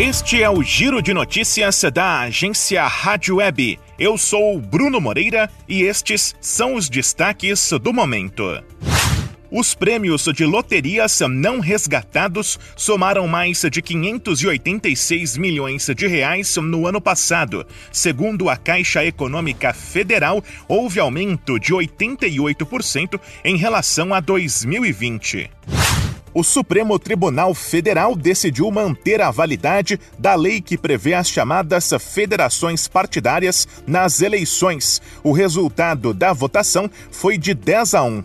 Este é o Giro de Notícias da agência Rádio Web. Eu sou Bruno Moreira e estes são os destaques do momento. Os prêmios de loterias não resgatados somaram mais de 586 milhões de reais no ano passado. Segundo a Caixa Econômica Federal, houve aumento de 88% em relação a 2020 o Supremo Tribunal Federal decidiu manter a validade da lei que prevê as chamadas federações partidárias nas eleições. O resultado da votação foi de 10 a 1.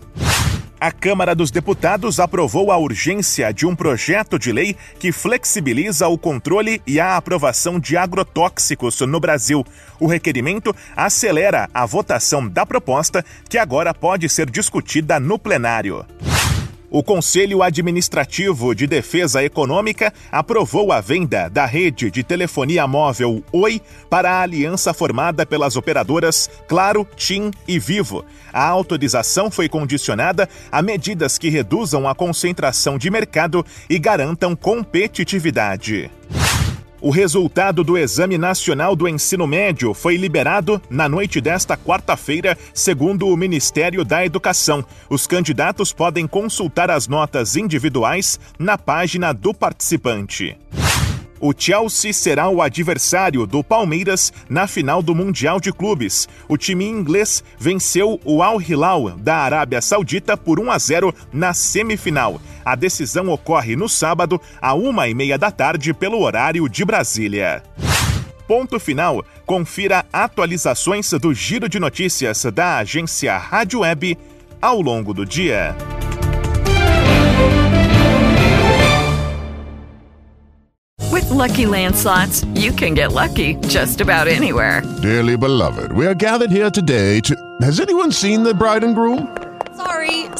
A Câmara dos Deputados aprovou a urgência de um projeto de lei que flexibiliza o controle e a aprovação de agrotóxicos no Brasil. O requerimento acelera a votação da proposta, que agora pode ser discutida no plenário. O Conselho Administrativo de Defesa Econômica aprovou a venda da rede de telefonia móvel Oi para a aliança formada pelas operadoras Claro, TIM e Vivo. A autorização foi condicionada a medidas que reduzam a concentração de mercado e garantam competitividade. O resultado do Exame Nacional do Ensino Médio foi liberado na noite desta quarta-feira, segundo o Ministério da Educação. Os candidatos podem consultar as notas individuais na página do participante. O Chelsea será o adversário do Palmeiras na final do Mundial de Clubes. O time inglês venceu o Al Hilal da Arábia Saudita por 1 a 0 na semifinal. A decisão ocorre no sábado, a uma e meia da tarde, pelo horário de Brasília. Ponto final. Confira atualizações do Giro de Notícias da agência Rádio Web ao longo do dia. With lucky landslots, you can get lucky just about anywhere. Dearly beloved, we are gathered here today to. Has anyone seen the bride and groom?